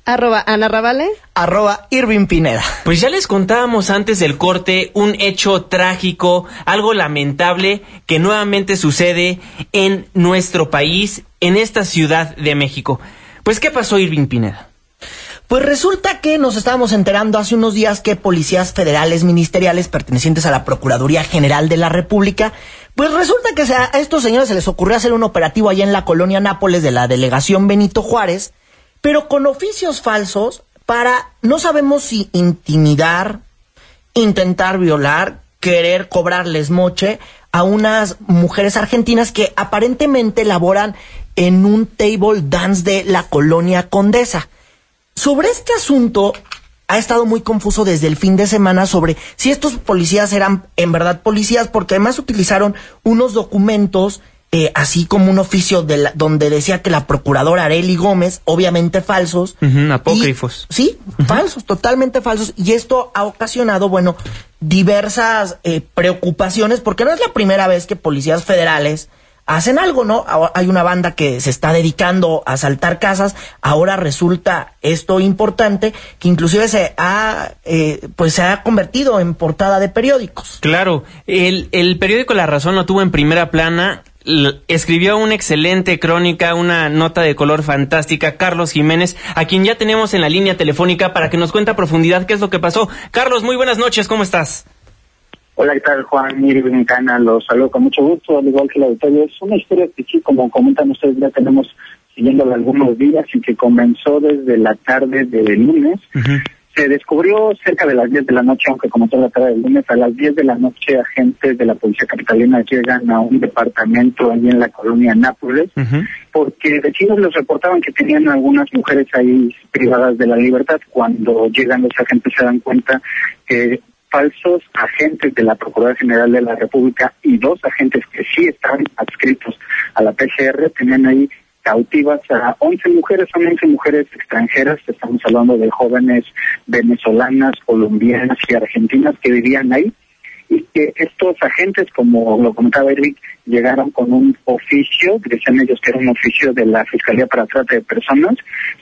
D: Arroba Ana Ravale.
C: Arroba Irving Pineda.
B: Pues ya les contábamos antes del corte un hecho trágico, algo lamentable que nuevamente sucede en nuestro país, en esta ciudad de México. Pues, ¿qué pasó, Irving Pineda?
C: Pues resulta que nos estábamos enterando hace unos días que policías federales ministeriales pertenecientes a la Procuraduría General de la República, pues resulta que a estos señores se les ocurrió hacer un operativo allá en la colonia Nápoles de la delegación Benito Juárez, pero con oficios falsos para, no sabemos si intimidar, intentar violar, querer cobrarles moche a unas mujeres argentinas que aparentemente laboran en un table dance de la colonia Condesa. Sobre este asunto ha estado muy confuso desde el fin de semana sobre si estos policías eran en verdad policías, porque además utilizaron unos documentos, eh, así como un oficio de la- donde decía que la procuradora Areli Gómez, obviamente falsos.
B: Apócrifos.
C: Y- sí, falsos, totalmente falsos. Y esto ha ocasionado, bueno, diversas eh, preocupaciones, porque no es la primera vez que policías federales hacen algo, ¿no? Hay una banda que se está dedicando a asaltar casas, ahora resulta esto importante, que inclusive se ha, eh, pues se ha convertido en portada de periódicos.
B: Claro, el, el periódico La Razón lo tuvo en primera plana, escribió una excelente crónica, una nota de color fantástica, Carlos Jiménez, a quien ya tenemos en la línea telefónica para que nos cuente a profundidad qué es lo que pasó. Carlos, muy buenas noches, ¿cómo estás?
M: Hola, ¿qué tal? Juan Irving Cana, los saludo con mucho gusto, al igual que la auditorio. Es una historia que sí, como comentan ustedes, ya tenemos siguiéndola algunos días y que comenzó desde la tarde del lunes. Se descubrió cerca de las 10 de la noche, aunque comenzó la tarde del lunes, a las 10 de la noche agentes de la Policía Capitalina llegan a un departamento allí en la colonia Nápoles, porque vecinos les reportaban que tenían algunas mujeres ahí privadas de la libertad. Cuando llegan los agentes se dan cuenta que falsos agentes de la Procuraduría General de la República y dos agentes que sí estaban adscritos a la PCR tenían ahí cautivas a 11 mujeres, son 11 mujeres extranjeras, estamos hablando de jóvenes venezolanas, colombianas y argentinas que vivían ahí y que estos agentes, como lo comentaba Eric, llegaron con un oficio, decían ellos que era un oficio de la Fiscalía para Trata de Personas,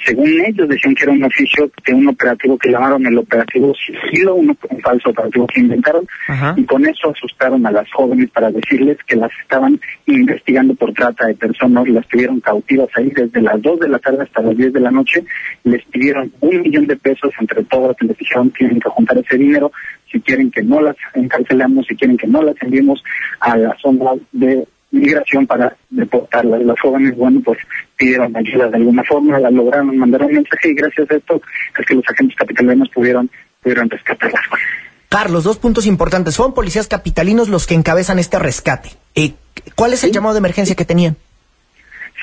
M: según ellos decían que era un oficio de un operativo que llamaron el operativo Sigilo, un, un falso operativo que inventaron, y con eso asustaron a las jóvenes para decirles que las estaban investigando por trata de personas, las tuvieron cautivas ahí desde las 2 de la tarde hasta las 10 de la noche, les pidieron un millón de pesos entre todas, les dijeron tienen que juntar ese dinero, si quieren que no las encarcelamos, si quieren que no las enviemos a la zona de migración para deportarlas. Las jóvenes, bueno, pues pidieron ayuda de alguna forma, la lograron mandar un mensaje y gracias a esto es que los agentes capitalinos pudieron, pudieron rescatarlas.
C: Carlos, dos puntos importantes. Fueron policías capitalinos los que encabezan este rescate. Eh, ¿Cuál es el llamado de emergencia que tenían?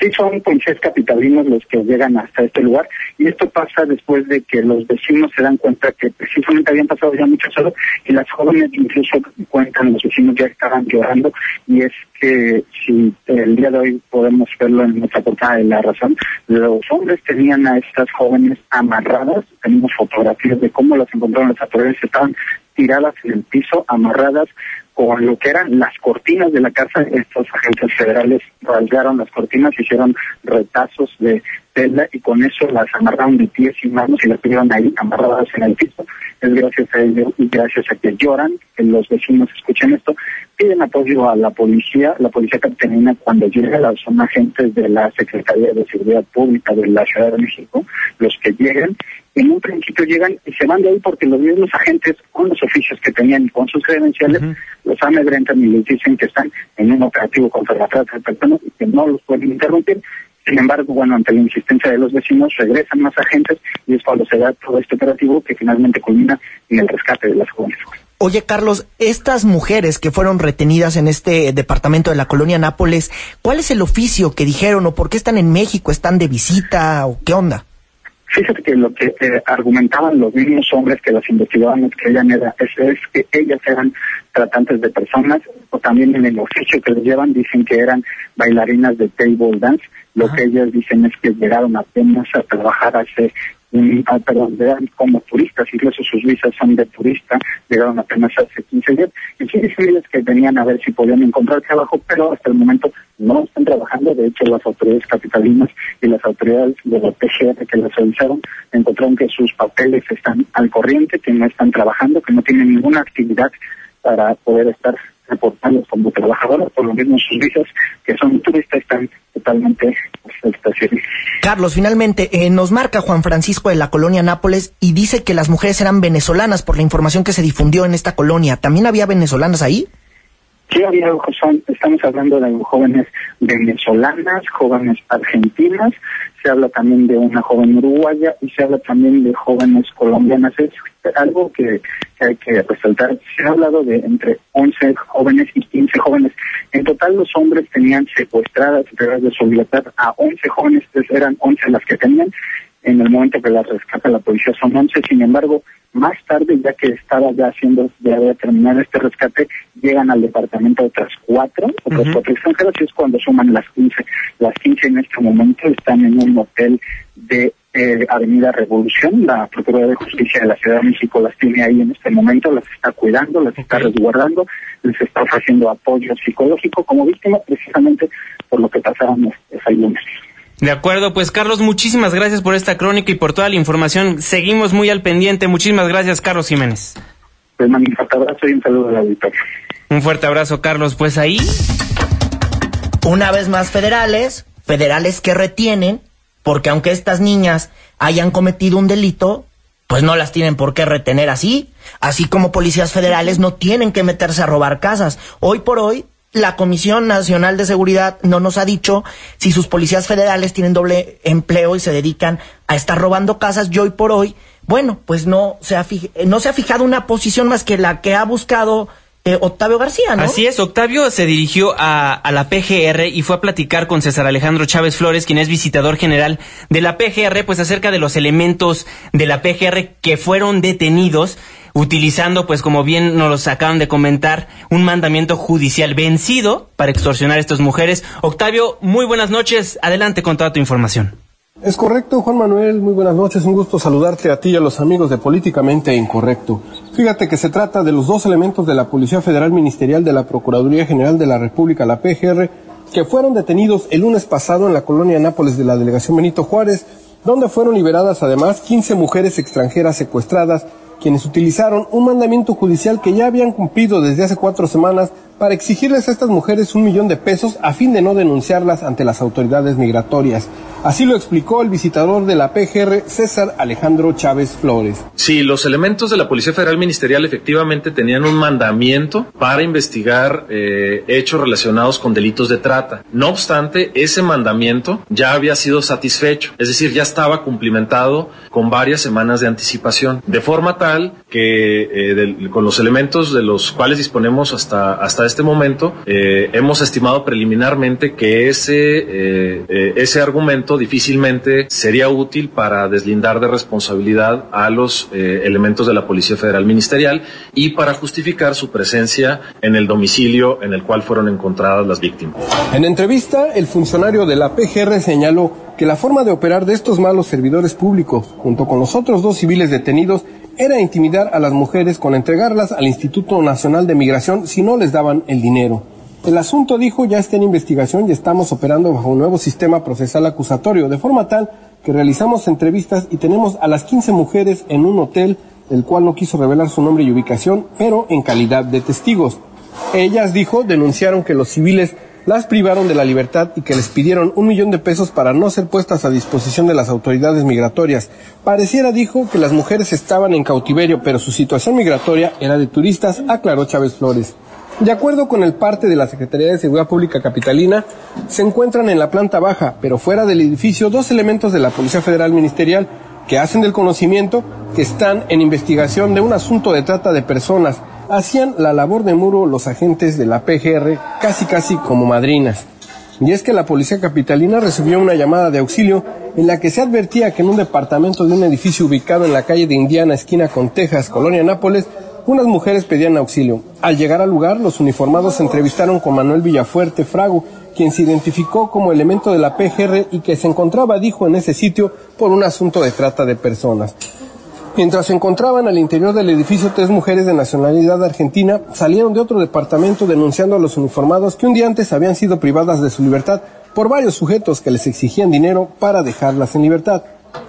M: Sí, son policías capitalinos los que llegan hasta este lugar y esto pasa después de que los vecinos se dan cuenta que precisamente habían pasado ya muchas horas y las jóvenes incluso cuentan, los vecinos ya estaban llorando y es que si el día de hoy podemos verlo en nuestra portada de La Razón, los hombres tenían a estas jóvenes amarradas, tenemos fotografías de cómo las encontraron las autoridades, estaban tiradas en el piso, amarradas con lo que eran las cortinas de la casa, estos agentes federales rasgaron las cortinas, hicieron retazos de y con eso las amarraron de pies y manos y las tuvieron ahí amarradas en el piso. Es gracias a ello y gracias a que lloran, que los vecinos escuchen esto, piden apoyo a la policía, la policía capitalina cuando llega, son agentes de la Secretaría de Seguridad Pública de la Ciudad de México, los que llegan en un principio llegan y se van de ahí porque los mismos agentes con los oficios que tenían y con sus credenciales los amedrentan y les dicen que están en un operativo contra la trata de personas y que no los pueden interrumpir. Sin embargo, bueno, ante la insistencia de los vecinos, regresan más agentes y es cuando se da todo este operativo que finalmente culmina en el rescate de las jóvenes.
C: Oye, Carlos, estas mujeres que fueron retenidas en este departamento de la colonia Nápoles, ¿cuál es el oficio que dijeron o por qué están en México? ¿Están de visita o qué onda?
M: Fíjate que lo que eh, argumentaban los mismos hombres que las investigaban que ellas era, es, que ellas eran tratantes de personas o también en el oficio que les llevan dicen que eran bailarinas de table dance. Lo que ellas dicen es que llegaron apenas a trabajar hace ah, perdón, eran como turistas, incluso sus visas son de turista, llegaron apenas hace 15 días. Y sí dicen que venían a ver si podían encontrar trabajo, pero hasta el momento no están trabajando. De hecho, las autoridades capitalinas y las autoridades de la PGR que las revisaron encontraron que sus papeles están al corriente, que no están trabajando, que no tienen ninguna actividad para poder estar reportando como trabajadoras, por lo mismo sus visas, que son turistas, están totalmente estacionadas.
C: Carlos, finalmente, eh, nos marca Juan Francisco de la colonia Nápoles y dice que las mujeres eran venezolanas por la información que se difundió en esta colonia. ¿También había venezolanas ahí?
M: Sí, había, son, estamos hablando de jóvenes venezolanas, jóvenes argentinas, se habla también de una joven uruguaya y se habla también de jóvenes colombianas. Es algo que, hay que resaltar. Se ha hablado de entre 11 jóvenes y 15 jóvenes. En total los hombres tenían secuestradas través de su libertad a 11 jóvenes, pues eran 11 las que tenían. En el momento que las rescata la policía son 11, sin embargo, más tarde, ya que estaba ya haciendo, ya había terminado este rescate, llegan al departamento otras cuatro, otras cuatro extranjeras, y es cuando suman las 15. Las 15 en este momento están en un hotel de eh, Avenida Revolución. La Procuraduría de Justicia de la Ciudad de México las tiene ahí en este momento, las está cuidando, las está resguardando, les está ofreciendo apoyo psicológico como víctima, precisamente por lo que pasaron ese lunes.
B: De acuerdo, pues Carlos, muchísimas gracias por esta crónica y por toda la información. Seguimos muy al pendiente. Muchísimas gracias, Carlos Jiménez.
M: Pues, un fuerte abrazo y un saludo a la auditorio.
B: Un fuerte abrazo, Carlos. Pues ahí.
C: Una vez más, federales, federales que retienen, porque aunque estas niñas hayan cometido un delito, pues no las tienen por qué retener así. Así como policías federales no tienen que meterse a robar casas. Hoy por hoy, la Comisión Nacional de Seguridad no nos ha dicho si sus policías federales tienen doble empleo y se dedican a estar robando casas. Y hoy por hoy, bueno, pues no se ha, no se ha fijado una posición más que la que ha buscado eh, Octavio García, ¿no?
B: Así es, Octavio se dirigió a, a, la PGR y fue a platicar con César Alejandro Chávez Flores, quien es visitador general de la PGR, pues acerca de los elementos de la PGR que fueron detenidos utilizando, pues como bien nos lo acaban de comentar, un mandamiento judicial vencido para extorsionar a estas mujeres. Octavio, muy buenas noches, adelante con toda tu información.
N: Es correcto, Juan Manuel, muy buenas noches, un gusto saludarte a ti y a los amigos de Políticamente Incorrecto. Fíjate que se trata de los dos elementos de la Policía Federal Ministerial de la Procuraduría General de la República, la PGR, que fueron detenidos el lunes pasado en la colonia Nápoles de la delegación Benito Juárez, donde fueron liberadas además 15 mujeres extranjeras secuestradas quienes utilizaron un mandamiento judicial que ya habían cumplido desde hace cuatro semanas para exigirles a estas mujeres un millón de pesos a fin de no denunciarlas ante las autoridades migratorias. Así lo explicó el visitador de la PGR, César Alejandro Chávez Flores.
O: Sí, los elementos de la Policía Federal Ministerial efectivamente tenían un mandamiento para investigar eh, hechos relacionados con delitos de trata. No obstante, ese mandamiento ya había sido satisfecho, es decir, ya estaba cumplimentado con varias semanas de anticipación, de forma tal que eh, con los elementos de los cuales disponemos hasta, hasta este momento, eh, hemos estimado preliminarmente que ese, eh, eh, ese argumento difícilmente sería útil para deslindar de responsabilidad a los elementos de la Policía Federal Ministerial y para justificar su presencia en el domicilio en el cual fueron encontradas las víctimas.
N: En entrevista, el funcionario de la PGR señaló que la forma de operar de estos malos servidores públicos, junto con los otros dos civiles detenidos, era intimidar a las mujeres con entregarlas al Instituto Nacional de Migración si no les daban el dinero. El asunto, dijo, ya está en investigación y estamos operando bajo un nuevo sistema procesal acusatorio, de forma tal que realizamos entrevistas y tenemos a las 15 mujeres en un hotel, el cual no quiso revelar su nombre y ubicación, pero en calidad de testigos. Ellas, dijo, denunciaron que los civiles las privaron de la libertad y que les pidieron un millón de pesos para no ser puestas a disposición de las autoridades migratorias. Pareciera, dijo, que las mujeres estaban en cautiverio, pero su situación migratoria era de turistas, aclaró Chávez Flores. De acuerdo con el parte de la Secretaría de Seguridad Pública Capitalina, se encuentran en la planta baja, pero fuera del edificio, dos elementos de la Policía Federal Ministerial que hacen del conocimiento que están en investigación de un asunto de trata de personas. Hacían la labor de muro los agentes de la PGR casi casi como madrinas. Y es que la policía capitalina recibió una llamada de auxilio en la que se advertía que en un departamento de un edificio ubicado en la calle de Indiana, esquina con Texas, Colonia Nápoles, unas mujeres pedían auxilio. Al llegar al lugar, los uniformados entrevistaron con Manuel Villafuerte Frago, quien se identificó como elemento de la PGR y que se encontraba, dijo, en ese sitio por un asunto de trata de personas. Mientras se encontraban al interior del edificio, tres mujeres de nacionalidad argentina salieron de otro departamento denunciando a los uniformados que un día antes habían sido privadas de su libertad por varios sujetos que les exigían dinero para dejarlas en libertad.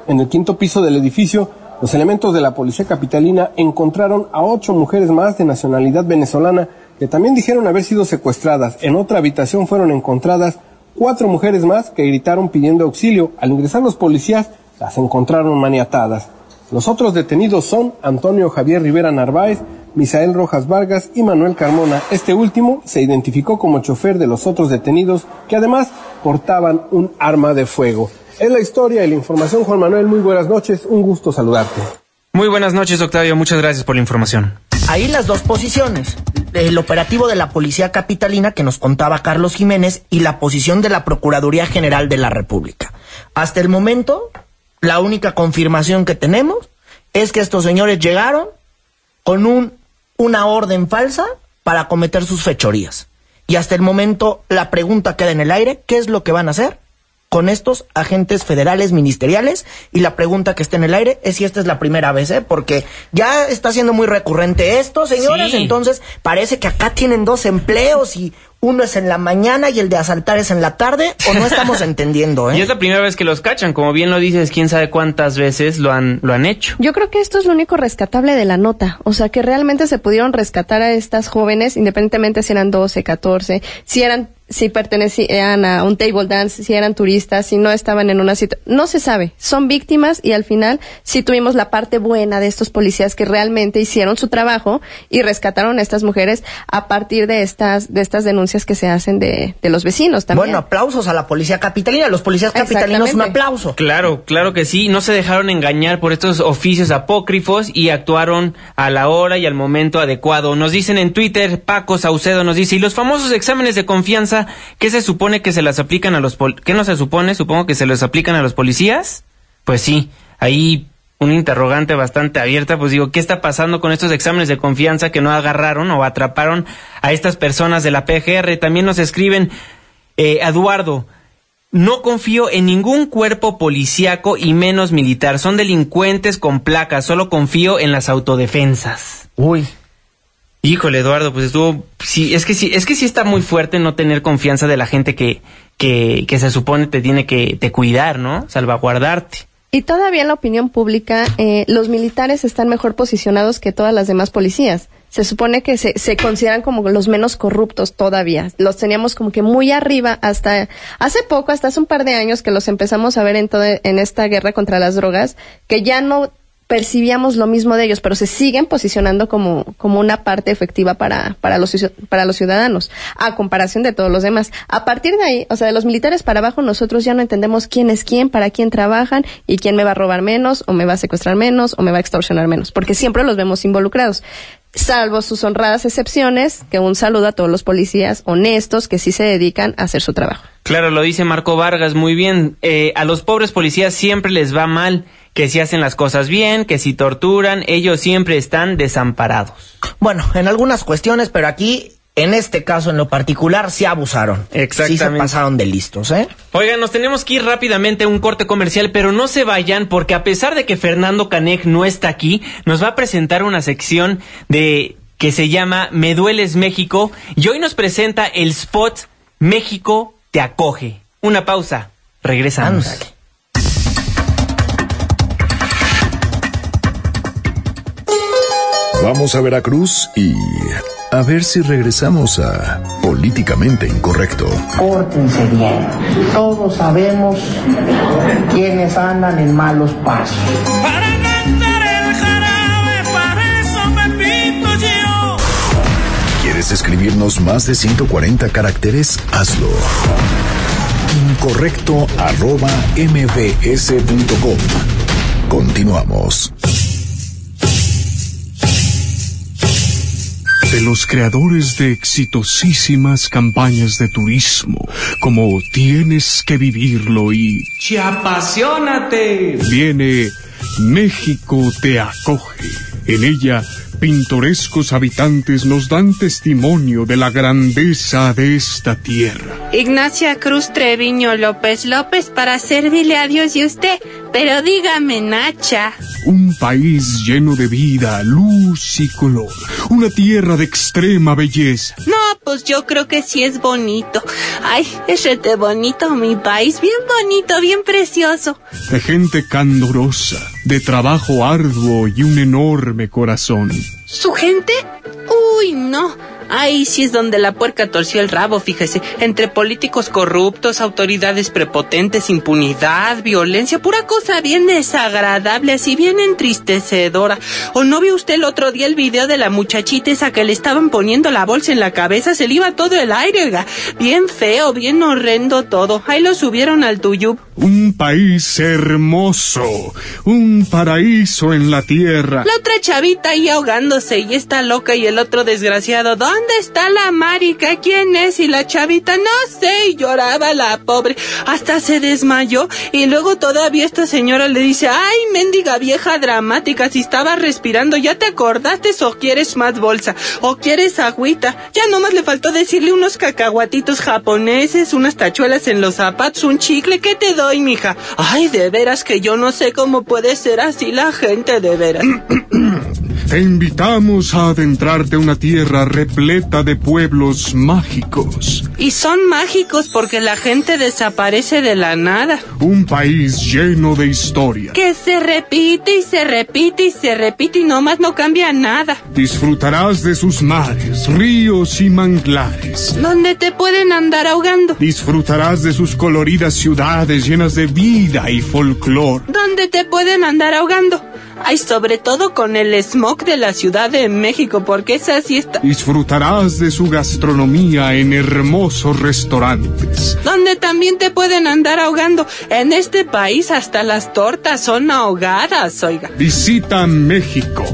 N: En el quinto piso del edificio, los elementos de la policía capitalina encontraron a ocho mujeres más de nacionalidad venezolana que también dijeron haber sido secuestradas. En otra habitación fueron encontradas cuatro mujeres más que gritaron pidiendo auxilio. Al ingresar los policías, las encontraron maniatadas. Los otros detenidos son Antonio Javier Rivera Narváez, Misael Rojas Vargas y Manuel Carmona. Este último se identificó como chofer de los otros detenidos que además portaban un arma de fuego. Es la historia y la información, Juan Manuel. Muy buenas noches, un gusto saludarte.
B: Muy buenas noches, Octavio. Muchas gracias por la información.
C: Ahí las dos posiciones. El operativo de la Policía Capitalina que nos contaba Carlos Jiménez y la posición de la Procuraduría General de la República. Hasta el momento, la única confirmación que tenemos es que estos señores llegaron con un, una orden falsa para cometer sus fechorías. Y hasta el momento la pregunta queda en el aire, ¿qué es lo que van a hacer? Con estos agentes federales ministeriales y la pregunta que está en el aire es si esta es la primera vez, ¿eh? porque ya está siendo muy recurrente esto, señores,
B: Sí.
C: entonces parece que acá tienen dos empleos y uno es en la mañana y el de asaltar es en la tarde, o no estamos entendiendo,
B: Y
C: ¿eh?
B: es la primera vez que los cachan, como bien lo dices, quién sabe cuántas veces lo han, lo han hecho.
D: Yo creo que esto es lo único rescatable de la nota. O sea, que realmente se pudieron rescatar a estas jóvenes, independientemente si eran 12, 14, si eran, si pertenecían a un table dance, si eran turistas, si no estaban en una situación. No se sabe. Son víctimas y al final sí tuvimos la parte buena de estos policías que realmente hicieron su trabajo y rescataron a estas mujeres a partir de estas, de estas denuncias que se hacen de, de los vecinos también.
C: Bueno, aplausos a la Policía Capitalina, los policías capitalinos un aplauso.
B: Claro, claro que sí. No se dejaron engañar por estos oficios apócrifos y actuaron a la hora y al momento adecuado. Nos dicen en Twitter, Paco Saucedo nos dice, ¿y los famosos exámenes de confianza, qué se supone que se las aplican a los pol ¿Qué no se supone? Supongo que se los aplican a los policías. Pues sí, ahí un interrogante bastante abierta, pues digo, ¿qué está pasando con estos exámenes de confianza que no agarraron o atraparon a estas personas de la PGR? También nos escriben, eh, Eduardo, no confío en ningún cuerpo policíaco y menos militar. Son delincuentes con placas. Solo confío en las autodefensas.
C: Uy.
B: Híjole, Eduardo, pues estuvo. Sí, es que sí, es que sí está muy fuerte no tener confianza de la gente que, que, que se supone te tiene que te cuidar, ¿no? Salvaguardarte.
D: Y todavía en la opinión pública, eh, los militares están mejor posicionados que todas las demás policías. Se supone que se, se consideran como los menos corruptos todavía. Los teníamos como que muy arriba hasta hace poco, hasta hace un par de años que los empezamos a ver en, todo, en esta guerra contra las drogas, que ya no percibíamos lo mismo de ellos, pero se siguen posicionando como, como una parte efectiva para, para, los, para los ciudadanos, a comparación de todos los demás. A partir de ahí, o sea, de los militares para abajo, nosotros ya no entendemos quién es quién, para quién trabajan y quién me va a robar menos, o me va a secuestrar menos, o me va a extorsionar menos, porque siempre los vemos involucrados. Salvo sus honradas excepciones, que un saludo a todos los policías honestos que sí se dedican a hacer su trabajo.
B: Claro, lo dice Marco Vargas muy bien. Eh, a los pobres policías siempre les va mal, que si hacen las cosas bien, que si torturan, ellos siempre están desamparados.
C: Bueno, en algunas cuestiones, pero aquí en este caso en lo particular sí abusaron.
B: Exactamente.
C: Sí se pasaron de listos, ¿eh?
B: Oigan, nos tenemos que ir rápidamente a un corte comercial, pero no se vayan porque a pesar de que Fernando Canek no está aquí, nos va a presentar una sección de que se llama Me dueles México y hoy nos presenta el spot México te acoge. Una pausa. Regresamos.
C: Ándale.
A: Vamos a Veracruz y a ver si regresamos a Políticamente Incorrecto.
P: Pórtense bien. Todos sabemos quiénes andan en malos pasos.
A: ¿Quieres escribirnos más de 140 caracteres? Hazlo. Incorrecto arroba mbs.com. Continuamos.
Q: De los creadores de exitosísimas campañas de turismo, como Tienes que vivirlo y
R: ¡Apasionate!
Q: Viene México te acoge. En ella, pintorescos habitantes nos dan testimonio de la grandeza de esta tierra.
S: Ignacia Cruz Treviño López López para servirle a Dios y usted. Pero dígame, Nacha.
Q: Un país lleno de vida, luz y color. Una tierra de extrema belleza.
S: No, pues yo creo que sí es bonito. Ay, es rete bonito mi país. Bien bonito, bien precioso.
Q: De gente candorosa, de trabajo arduo y un enorme corazón.
S: ¿Su gente? Uy, no. Ahí sí es donde la puerca torció el rabo, fíjese. Entre políticos corruptos, autoridades prepotentes, impunidad, violencia, pura cosa bien desagradable, así bien entristecedora. ¿O no vio usted el otro día el video de la muchachita esa que le estaban poniendo la bolsa en la cabeza? Se le iba todo el aire, oiga. Bien feo, bien horrendo todo. Ahí lo subieron al tuyub.
Q: Un país hermoso, un paraíso en la tierra.
S: La otra chavita ahí ahogándose y está loca y el otro desgraciado. ¿Dónde está la marica? ¿Quién es? Y la chavita, no sé, y lloraba la pobre. Hasta se desmayó y luego todavía esta señora le dice, ay, mendiga vieja dramática, si estaba respirando, ¿ya te acordaste o quieres más bolsa? ¿O quieres agüita? Ya nomás le faltó decirle unos cacahuatitos japoneses, unas tachuelas en los zapatos, un chicle, ¿qué te doy, mija? Ay, de veras que yo no sé cómo puede ser así la gente, de veras.
Q: Te invitamos a adentrarte a una tierra repleta de pueblos mágicos.
S: Y son mágicos porque la gente desaparece de la nada.
Q: Un país lleno de historia.
S: Que se repite y se repite y se repite y nomás no cambia nada.
Q: Disfrutarás de sus mares, ríos y manglares.
S: Donde te pueden andar ahogando.
Q: Disfrutarás de sus coloridas ciudades llenas de vida y folclor.
S: Donde te pueden andar ahogando. Ay, sobre todo con el smog de la Ciudad de México, porque esa sí está.
Q: Disfrutarás de su gastronomía en hermosos restaurantes.
S: Donde también te pueden andar ahogando. En este país hasta las tortas son ahogadas, oiga.
Q: Visita México.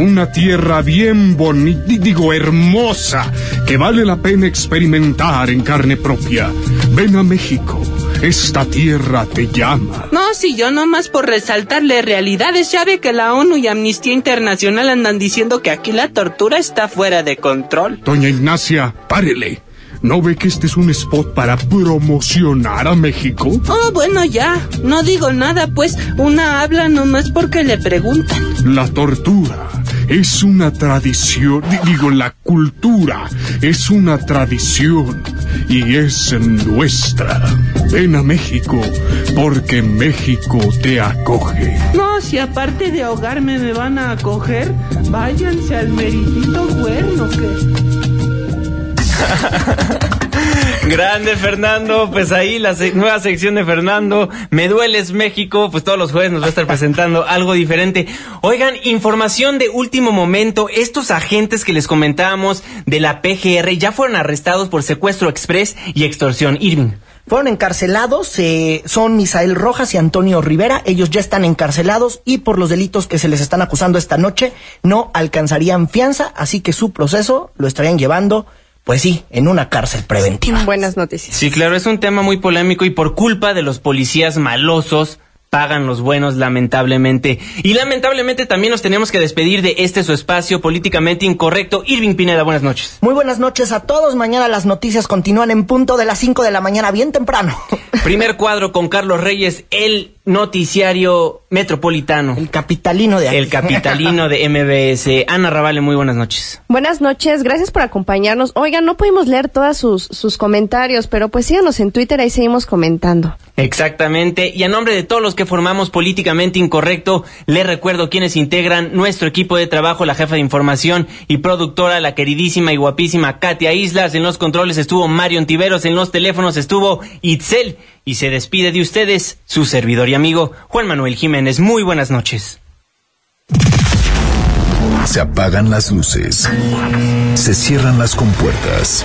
Q: Una tierra bien bonita, digo hermosa, que vale la pena experimentar en carne propia. Ven a México. Esta tierra te llama.
S: No, si yo nomás por resaltarle realidades, ya ve que la ONU y Amnistía Internacional andan diciendo que aquí la tortura está fuera de control.
Q: Doña Ignacia, párele. ¿No ve que este es un spot para promocionar a México?
S: Oh, bueno, ya. No digo nada, pues una habla nomás porque le preguntan.
Q: La tortura es una tradición, digo, la cultura es una tradición y es nuestra. Ven a México porque México te acoge.
S: No, si aparte de ahogarme me van a acoger, váyanse al meritito cuerno que...
B: Grande Fernando, pues ahí la nueva sección de Fernando, Me Dueles México, pues todos los jueves nos va a estar presentando algo diferente. Oigan, información de último momento, estos agentes que les comentábamos de la PGR ya fueron arrestados por secuestro express y extorsión. Irving.
C: Fueron encarcelados, eh, son Misael Rojas y Antonio Rivera. Ellos ya están encarcelados y por los delitos que se les están acusando esta noche no alcanzarían fianza, así que su proceso lo estarían llevando pues sí, en una cárcel preventiva.
D: Buenas noticias.
B: Sí, claro, es un tema muy polémico y por culpa de los policías malosos pagan los buenos lamentablemente. Y lamentablemente también nos tenemos que despedir de este su espacio políticamente incorrecto. Irving Pineda, buenas noches.
C: Muy buenas noches a todos. Mañana las noticias continúan en punto de las 5 de la mañana, bien temprano.
B: Primer cuadro con Carlos Reyes, el noticiario metropolitano.
C: El capitalino de aquí.
B: El capitalino de MBS. Ana Ravale, muy buenas noches.
D: Buenas noches, gracias por acompañarnos. Oigan, no pudimos leer todos sus, sus comentarios, pero pues síganos en Twitter, ahí seguimos comentando.
B: Exactamente. Y a nombre de todos los que formamos Políticamente Incorrecto, les recuerdo quienes integran nuestro equipo de trabajo, la jefa de información y productora, la queridísima y guapísima Katia Islas. En los controles estuvo Mario Antiveros, en los teléfonos estuvo Itzel. Y se despide de ustedes su servidor y amigo Juan Manuel Jiménez. Muy buenas noches.
A: Se apagan las luces. Se cierran las compuertas.